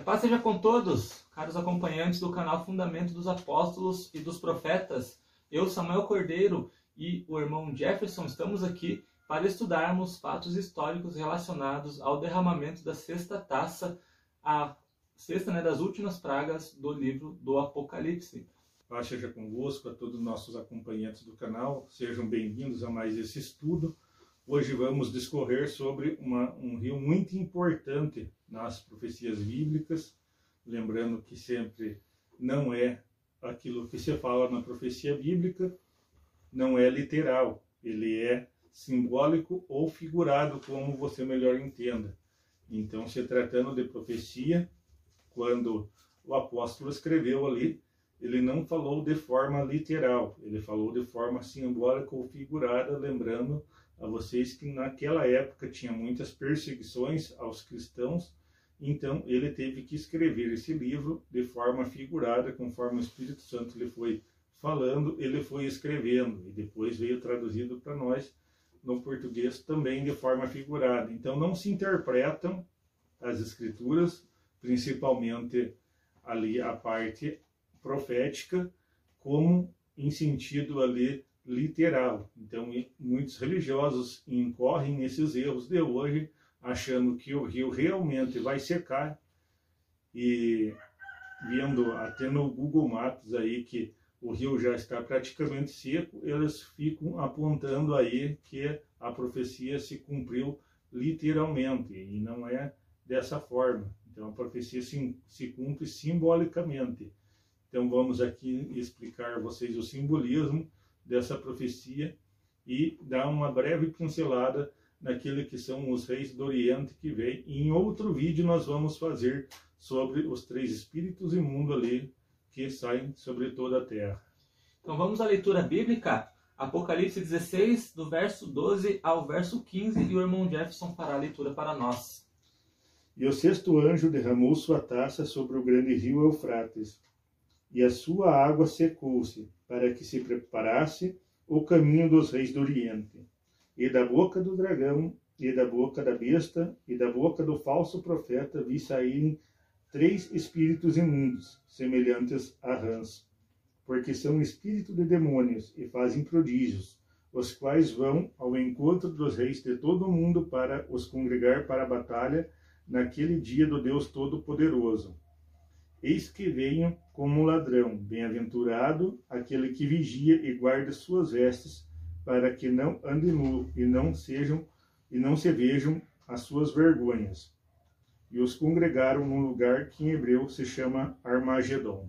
A paz seja com todos, caros acompanhantes do canal Fundamento dos Apóstolos e dos Profetas. Eu, Samuel Cordeiro e o irmão Jefferson estamos aqui para estudarmos fatos históricos relacionados ao derramamento da sexta taça, a sexta né, das últimas pragas do livro do Apocalipse. Paz seja convosco a todos os nossos acompanhantes do canal, sejam bem-vindos a mais esse estudo. Hoje vamos discorrer sobre uma, um rio muito importante nas profecias bíblicas, lembrando que sempre não é aquilo que se fala na profecia bíblica, não é literal, ele é simbólico ou figurado, como você melhor entenda. Então, se tratando de profecia, quando o apóstolo escreveu ali, ele não falou de forma literal, ele falou de forma simbólica ou figurada, lembrando a vocês que naquela época tinha muitas perseguições aos cristãos, então ele teve que escrever esse livro de forma figurada, conforme o Espírito Santo lhe foi falando, ele foi escrevendo e depois veio traduzido para nós no português também de forma figurada. Então não se interpretam as escrituras, principalmente ali a parte profética, como em sentido ali literal. Então, muitos religiosos incorrem nesses erros de hoje, achando que o rio realmente vai secar e vendo até no Google Maps aí que o rio já está praticamente seco, eles ficam apontando aí que a profecia se cumpriu literalmente e não é dessa forma. Então a profecia se, se cumpre simbolicamente. Então vamos aqui explicar a vocês o simbolismo dessa profecia e dar uma breve pincelada naquilo que são os reis do Oriente que vem. E em outro vídeo nós vamos fazer sobre os três espíritos imundos ali que saem sobre toda a terra. Então vamos à leitura bíblica. Apocalipse 16, do verso 12 ao verso 15, e o irmão Jefferson fará a leitura para nós. E o sexto anjo derramou sua taça sobre o grande rio Eufrates, e a sua água secou-se, para que se preparasse o caminho dos reis do Oriente. E da boca do dragão, e da boca da besta, e da boca do falso profeta vi saírem três espíritos imundos, semelhantes a rãs, porque são espírito de demônios e fazem prodígios, os quais vão ao encontro dos reis de todo o mundo para os congregar para a batalha naquele dia do Deus Todo-Poderoso. Eis que venho como um ladrão, bem-aventurado aquele que vigia e guarda suas vestes, para que não ande nu e não sejam e não se vejam as suas vergonhas. E os congregaram num lugar que em hebreu se chama Armagedon.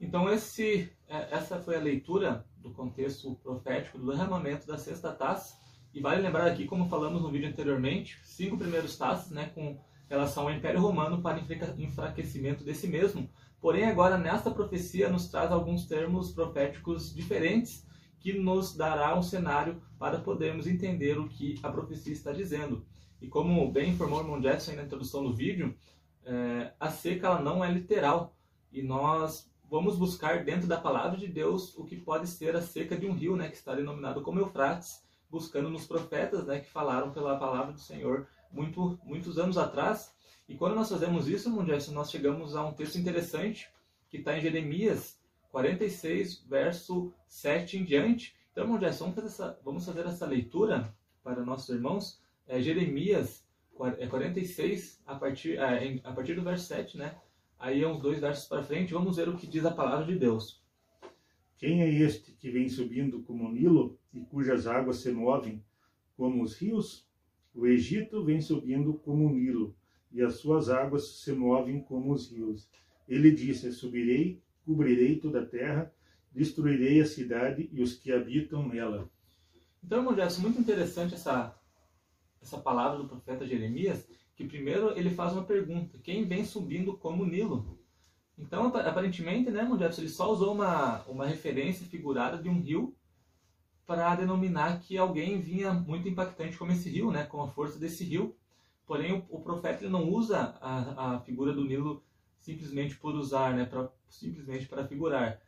Então esse, é, essa foi a leitura do contexto profético do derramamento da sexta taça. E vale lembrar aqui, como falamos no vídeo anteriormente, cinco primeiros taças, né, com relação ao Império Romano para enfraquecimento desse mesmo. Porém, agora nesta profecia nos traz alguns termos proféticos diferentes que nos dará um cenário para podermos entender o que a profecia está dizendo. E como bem informou o irmão na introdução do vídeo, é, a seca ela não é literal e nós vamos buscar dentro da palavra de Deus o que pode ser a seca de um rio, né, que está denominado como Eufrates, buscando nos profetas, né, que falaram pela palavra do Senhor muito, muitos anos atrás. E quando nós fazemos isso, Mundial, nós chegamos a um texto interessante que está em Jeremias 46, verso 7 em diante. Então, Mundial, vamos fazer essa, vamos fazer essa leitura para nossos irmãos. É, Jeremias 46, é, a partir, é, a partir do verso 7, né? Aí é uns dois versos para frente, vamos ver o que diz a palavra de Deus. Quem é este que vem subindo como Nilo e cujas águas se movem como os rios? O Egito vem subindo como o Nilo, e as suas águas se movem como os rios. Ele disse: Subirei, cobrirei toda a terra, destruirei a cidade e os que habitam nela. Então, irmão Gerson, muito interessante essa, essa palavra do profeta Jeremias, que primeiro ele faz uma pergunta: quem vem subindo como o Nilo? Então, aparentemente, né, irmão ele só usou uma, uma referência figurada de um rio para denominar que alguém vinha muito impactante como esse rio, né, com a força desse rio. Porém, o, o profeta ele não usa a, a, figura do Nilo simplesmente por usar, né, pra, simplesmente para figurar.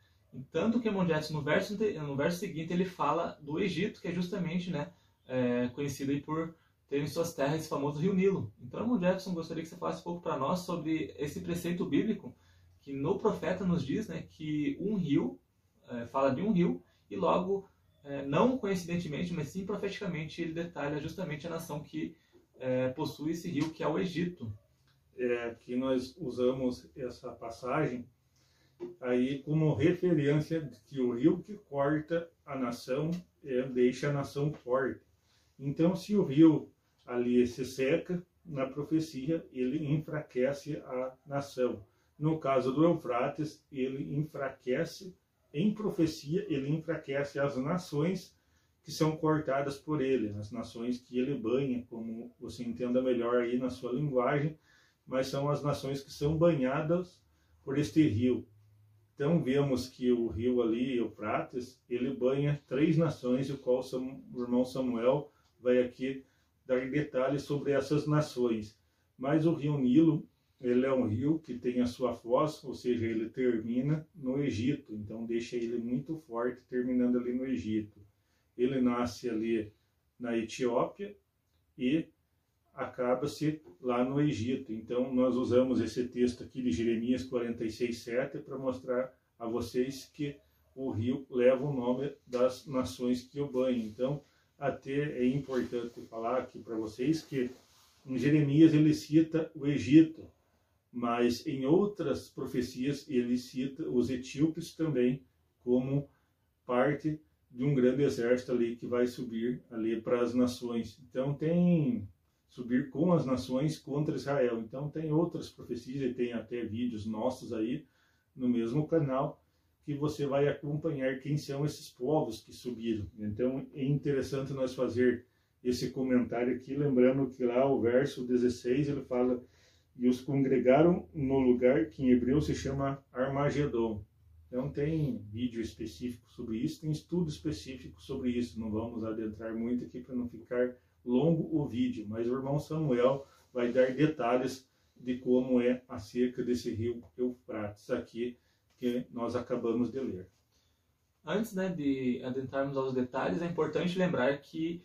Tanto que Mondiates, no verso, no verso seguinte, ele fala do Egito, que é justamente né, é, conhecido aí por ter em suas terras esse famoso rio Nilo. Então, Jefferson, gostaria que você falasse um pouco para nós sobre esse preceito bíblico que no profeta nos diz né, que um rio, é, fala de um rio, e logo, é, não coincidentemente, mas sim profeticamente, ele detalha justamente a nação que é, possui esse rio, que é o Egito. É, aqui nós usamos essa passagem aí como referência de que o rio que corta a nação é, deixa a nação forte. Então, se o rio ali se seca, na profecia ele enfraquece a nação. No caso do Eufrates, ele enfraquece, em profecia, ele enfraquece as nações que são cortadas por ele, as nações que ele banha, como você entenda melhor aí na sua linguagem, mas são as nações que são banhadas por este rio. Então vemos que o rio ali, Eufrates, ele banha três nações, o qual o irmão Samuel vai aqui dar detalhes sobre essas nações. Mas o rio Nilo, ele é um rio que tem a sua foz, ou seja, ele termina no Egito, então deixa ele muito forte, terminando ali no Egito. Ele nasce ali na Etiópia e acaba-se lá no Egito. Então, nós usamos esse texto aqui de Jeremias 46:7 para mostrar a vocês que o rio leva o nome das nações que o banham. Então, até é importante falar aqui para vocês que em Jeremias ele cita o Egito, mas em outras profecias ele cita os etíopes também como parte de um grande exército ali que vai subir ali para as nações. Então tem subir com as nações contra Israel. Então tem outras profecias e tem até vídeos nossos aí no mesmo canal que você vai acompanhar quem são esses povos que subiram. Então é interessante nós fazer esse comentário aqui, lembrando que lá o verso 16 ele fala e os congregaram no lugar que em hebreu se chama Armagedon. Então tem vídeo específico sobre isso, tem estudo específico sobre isso. Não vamos adentrar muito aqui para não ficar longo o vídeo, mas o irmão Samuel vai dar detalhes de como é a cerca desse rio Eufrates aqui que nós acabamos de ler. Antes né, de adentrarmos aos detalhes, é importante lembrar que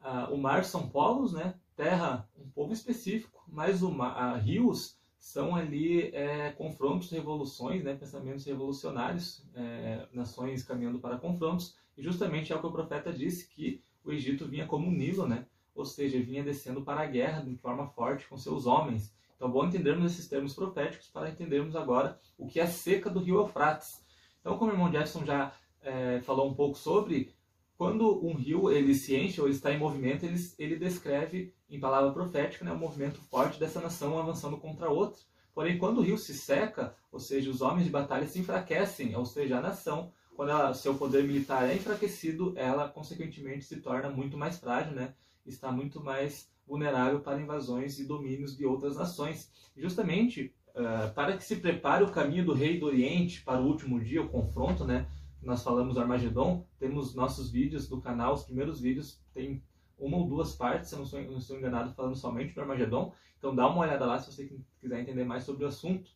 uh, o mar são povos, né, terra um povo específico, mas o mar, uh, rios são ali é, confrontos, revoluções, né, pensamentos revolucionários, é, nações caminhando para confrontos, e justamente é o que o profeta disse, que o Egito vinha como um Nilo, né, ou seja, vinha descendo para a guerra de forma forte com seus homens. Então, bom entendermos esses termos proféticos para entendermos agora o que é seca do rio Eufrates. Então, como o irmão Jefferson já é, falou um pouco sobre, quando um rio ele se enche ou está em movimento, ele, ele descreve em palavra profética né, movimento forte dessa nação avançando contra outra. Porém, quando o rio se seca, ou seja, os homens de batalha se enfraquecem, ou seja, a nação, quando ela, seu poder militar é enfraquecido, ela consequentemente se torna muito mais frágil, né? Está muito mais vulnerável para invasões e domínios de outras nações. Justamente uh, para que se prepare o caminho do rei do Oriente para o último dia, o confronto, né? Nós falamos do Armagedon, temos nossos vídeos do canal, os primeiros vídeos tem uma ou duas partes, se eu não estou, não estou enganado, falando somente do Armagedon. Então dá uma olhada lá se você quiser entender mais sobre o assunto.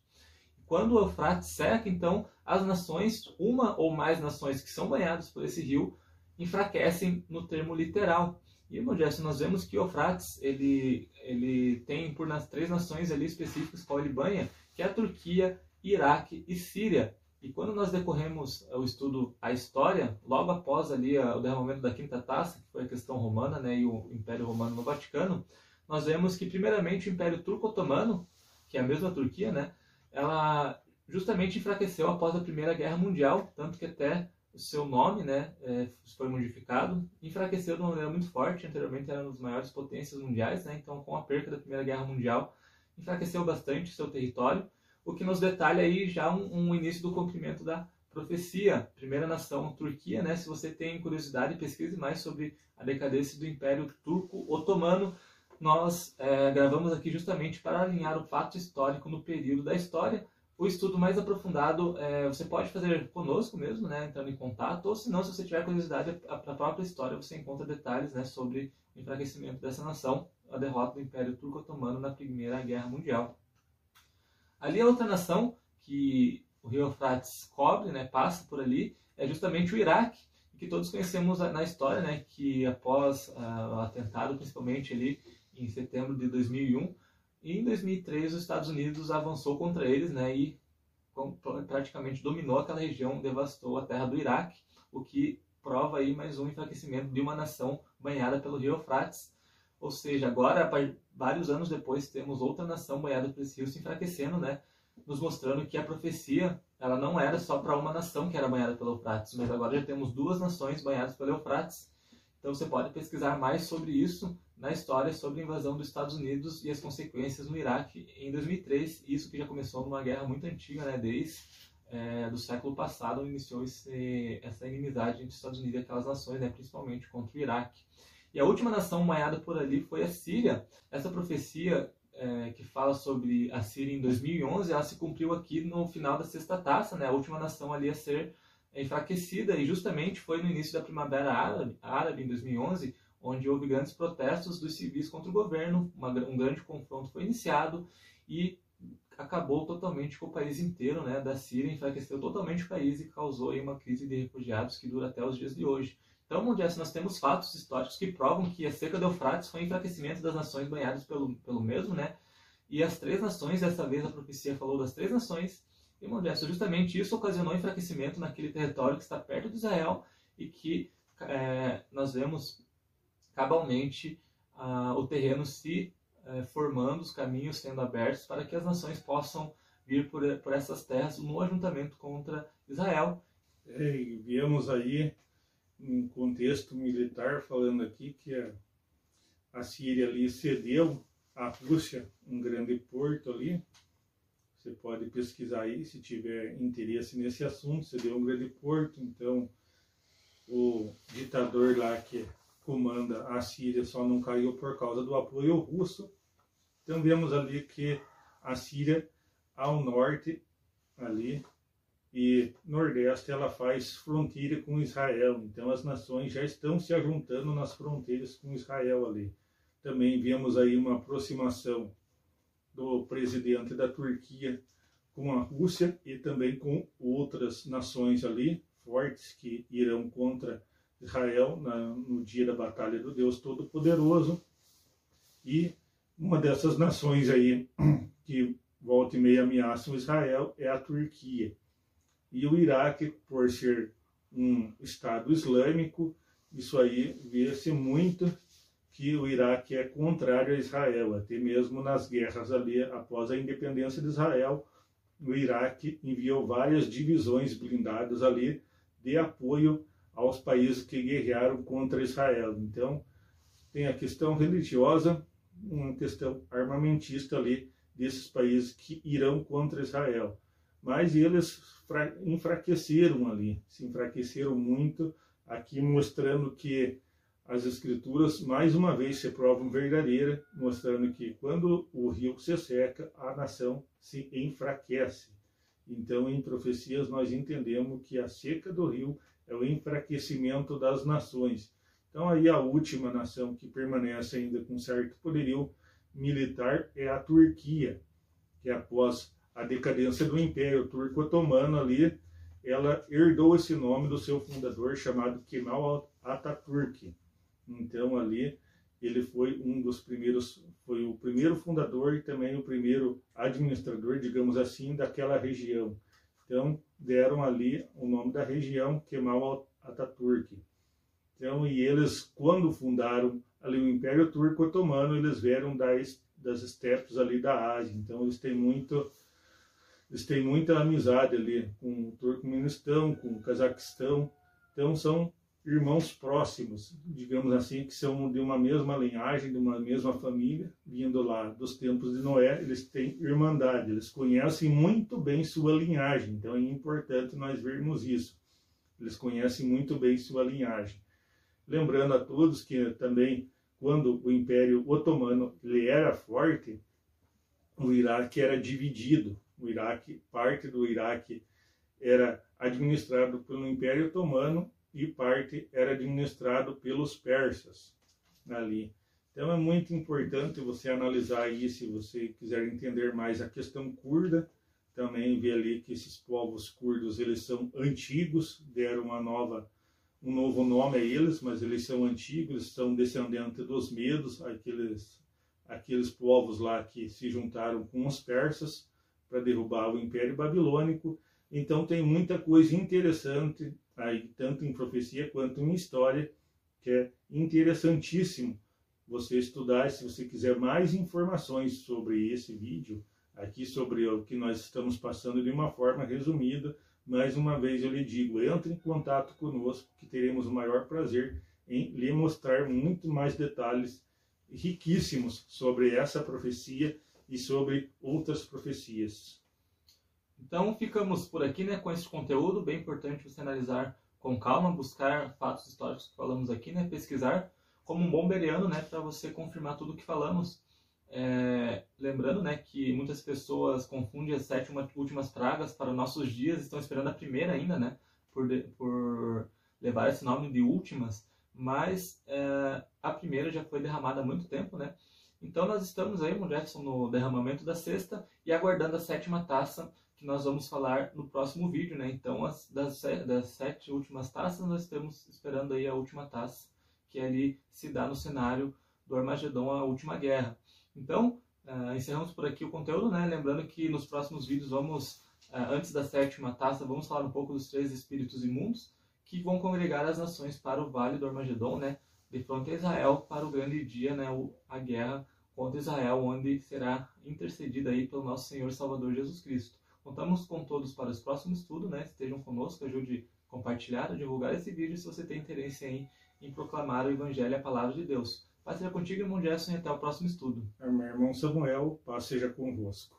Quando o Eufrates seca, então as nações, uma ou mais nações que são banhadas por esse rio, enfraquecem no termo literal. E, irmão Jesse, nós vemos que Eufrates, ele, ele tem por nas três nações ali específicas qual ele banha, que é a Turquia, Iraque e Síria. E quando nós decorremos o estudo a história, logo após ali o derramamento da quinta taça, que foi a questão romana, né, e o Império Romano no Vaticano, nós vemos que primeiramente o Império Turco-Otomano, que é a mesma Turquia, né, ela justamente enfraqueceu após a Primeira Guerra Mundial, tanto que até o seu nome né, é, foi modificado, enfraqueceu de uma maneira muito forte. Anteriormente era uma das maiores potências mundiais, né, então com a perca da Primeira Guerra Mundial, enfraqueceu bastante seu território, o que nos detalha aí já um, um início do cumprimento da profecia. Primeira nação, Turquia, né? Se você tem curiosidade, pesquise mais sobre a decadência do Império Turco-Otomano. Nós é, gravamos aqui justamente para alinhar o fato histórico no período da história o estudo mais aprofundado é, você pode fazer conosco mesmo, né, entrando em contato, ou se não, se você tiver curiosidade, a, a própria história você encontra detalhes né, sobre o enfraquecimento dessa nação, a derrota do Império Turco-Otomano na Primeira Guerra Mundial. Ali a outra nação que o rio Eufrates cobre, né, passa por ali, é justamente o Iraque, que todos conhecemos na história, né, que após uh, o atentado, principalmente ali em setembro de 2001. E em 2003 os Estados Unidos avançou contra eles né, e praticamente dominou aquela região, devastou a terra do Iraque, o que prova aí mais um enfraquecimento de uma nação banhada pelo rio Eufrates. Ou seja, agora, vários anos depois, temos outra nação banhada por esse rio se enfraquecendo, né? nos mostrando que a profecia ela não era só para uma nação que era banhada pelo Eufrates, mas agora já temos duas nações banhadas pelo Eufrates. Então você pode pesquisar mais sobre isso na história sobre a invasão dos Estados Unidos e as consequências no Iraque em 2003. Isso que já começou numa guerra muito antiga, né, desde é, do século passado, iniciou esse, essa inimizade entre os Estados Unidos e aquelas nações, né, principalmente contra o Iraque. E a última nação banhada por ali foi a Síria. Essa profecia é, que fala sobre a Síria em 2011, ela se cumpriu aqui no final da sexta taça, né? A última nação ali a ser enfraquecida e justamente foi no início da primavera árabe, árabe em 2011, onde houve grandes protestos dos civis contra o governo, uma, um grande confronto foi iniciado e acabou totalmente com o país inteiro, né, da Síria, enfraqueceu totalmente o país e causou aí uma crise de refugiados que dura até os dias de hoje. Então, Mundial, nós temos fatos históricos que provam que a seca do Eufrates foi enfraquecimento das nações banhadas pelo, pelo mesmo, né? E as três nações, dessa vez a profecia falou das três nações, e Mundial, justamente isso ocasionou enfraquecimento naquele território que está perto de Israel e que é, nós vemos cabalmente ah, o terreno se é, formando, os caminhos sendo abertos para que as nações possam vir por, por essas terras no ajuntamento contra Israel. É, e viemos aí um contexto militar, falando aqui que a, a Síria ali cedeu à Rússia um grande porto ali. Você pode pesquisar aí se tiver interesse nesse assunto. Cedeu um grande porto, então o ditador lá que comanda a Síria só não caiu por causa do apoio russo. Então vemos ali que a Síria ao norte ali e Nordeste ela faz fronteira com Israel. Então as nações já estão se ajuntando nas fronteiras com Israel ali. Também vemos aí uma aproximação do presidente da Turquia com a Rússia e também com outras nações ali fortes que irão contra Israel na, no dia da batalha do Deus Todo-Poderoso. E uma dessas nações aí que volta e meia ameaçam Israel é a Turquia. E o Iraque, por ser um Estado islâmico, isso aí vê-se muito que o Iraque é contrário a Israel, até mesmo nas guerras ali após a independência de Israel, o Iraque enviou várias divisões blindadas ali de apoio aos países que guerrearam contra Israel. Então, tem a questão religiosa, uma questão armamentista ali desses países que irão contra Israel mas eles enfraqueceram ali, se enfraqueceram muito, aqui mostrando que as escrituras mais uma vez se provam verdadeiras, mostrando que quando o rio se seca, a nação se enfraquece. Então, em profecias, nós entendemos que a seca do rio é o enfraquecimento das nações. Então, aí a última nação que permanece ainda com certo poderio militar é a Turquia, que após a decadência do Império Turco Otomano ali, ela herdou esse nome do seu fundador chamado Kemal Atatürk. Então ali ele foi um dos primeiros, foi o primeiro fundador e também o primeiro administrador, digamos assim, daquela região. Então deram ali o nome da região Kemal Atatürk. Então e eles quando fundaram ali o Império Turco Otomano, eles vieram das das estepes ali da Ásia. Então eles têm muito eles têm muita amizade ali com o Turcomenistão, com o Cazaquistão. Então são irmãos próximos, digamos assim, que são de uma mesma linhagem, de uma mesma família, vindo lá dos tempos de Noé, eles têm irmandade, eles conhecem muito bem sua linhagem, então é importante nós vermos isso. Eles conhecem muito bem sua linhagem. Lembrando a todos que também, quando o Império Otomano ele era forte, o Iraque era dividido o Iraque, parte do Iraque era administrado pelo Império Otomano e parte era administrado pelos persas ali. Então é muito importante você analisar aí, se você quiser entender mais a questão curda, também ver ali que esses povos curdos eles são antigos, deram uma nova um novo nome a eles, mas eles são antigos, são descendentes dos medos, aqueles aqueles povos lá que se juntaram com os persas para derrubar o Império Babilônico. Então tem muita coisa interessante aí, tanto em profecia quanto em história, que é interessantíssimo você estudar. Se você quiser mais informações sobre esse vídeo, aqui sobre o que nós estamos passando de uma forma resumida, mais uma vez eu lhe digo, entre em contato conosco, que teremos o maior prazer em lhe mostrar muito mais detalhes riquíssimos sobre essa profecia e sobre outras profecias. Então ficamos por aqui né, com esse conteúdo, bem importante você analisar com calma, buscar fatos históricos que falamos aqui, né, pesquisar como um bom beriano, né, para você confirmar tudo o que falamos. É, lembrando né, que muitas pessoas confundem as sete últimas pragas para nossos dias, estão esperando a primeira ainda, né, por, de, por levar esse nome de últimas, mas é, a primeira já foi derramada há muito tempo, né? Então nós estamos aí, Jackson, no derramamento da sexta e aguardando a sétima taça, que nós vamos falar no próximo vídeo, né? Então as, das, das sete últimas taças, nós estamos esperando aí a última taça, que ali se dá no cenário do Armagedon, a última guerra. Então, uh, encerramos por aqui o conteúdo, né? Lembrando que nos próximos vídeos vamos, uh, antes da sétima taça, vamos falar um pouco dos três espíritos imundos que vão congregar as nações para o Vale do Armagedon, né? De frente a Israel para o grande dia, né? A guerra contra Israel, onde será intercedida aí pelo nosso Senhor Salvador Jesus Cristo. Contamos com todos para os próximos estudos, né? Estejam conosco, ajude a compartilhar, a divulgar esse vídeo se você tem interesse em, em proclamar o Evangelho a Palavra de Deus. Paz seja contigo, irmão Gerson, e até o próximo estudo. Amém, irmão Samuel, paz seja convosco.